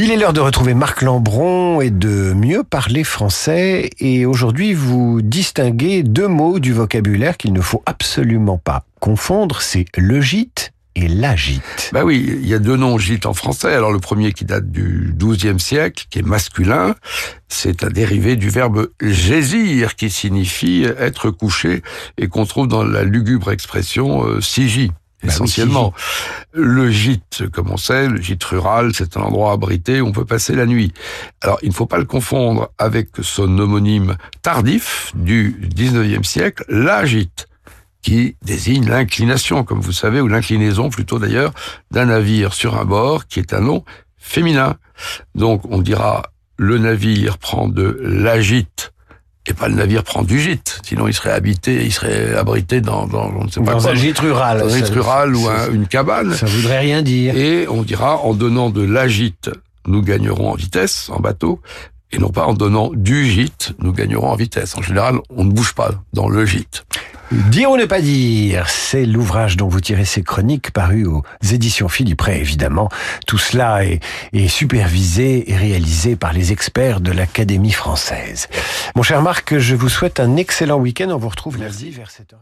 Il est l'heure de retrouver Marc Lambron et de mieux parler français. Et aujourd'hui, vous distinguez deux mots du vocabulaire qu'il ne faut absolument pas confondre. C'est le gîte et la gîte. Bah oui, il y a deux noms gîte en français. Alors le premier qui date du XIIe siècle, qui est masculin, c'est un dérivé du verbe gésir, qui signifie être couché et qu'on trouve dans la lugubre expression euh, bah essentiellement. le gîte, comme on sait, le gîte rural, c'est un endroit abrité où on peut passer la nuit. Alors, il ne faut pas le confondre avec son homonyme tardif du 19e siècle, la gîte, qui désigne l'inclination, comme vous savez, ou l'inclinaison plutôt d'ailleurs, d'un navire sur un bord, qui est un nom féminin. Donc, on dira le navire prend de l'agite et pas le navire prend du gîte. Sinon, il serait habité, il serait abrité dans, dans on ne sait pas dans un gîte rural. un gîte rural ou une cabane. Ça voudrait rien dire. Et on dira, en donnant de l'agite, nous gagnerons en vitesse, en bateau, et non pas en donnant du gîte, nous gagnerons en vitesse. En général, on ne bouge pas dans le gîte. Dire ou ne pas dire, c'est l'ouvrage dont vous tirez ces chroniques paru aux éditions Philippe Ray, évidemment. Tout cela est, supervisé et réalisé par les experts de l'Académie française. Mon cher Marc, je vous souhaite un excellent week-end. On vous retrouve lundi vers 7h.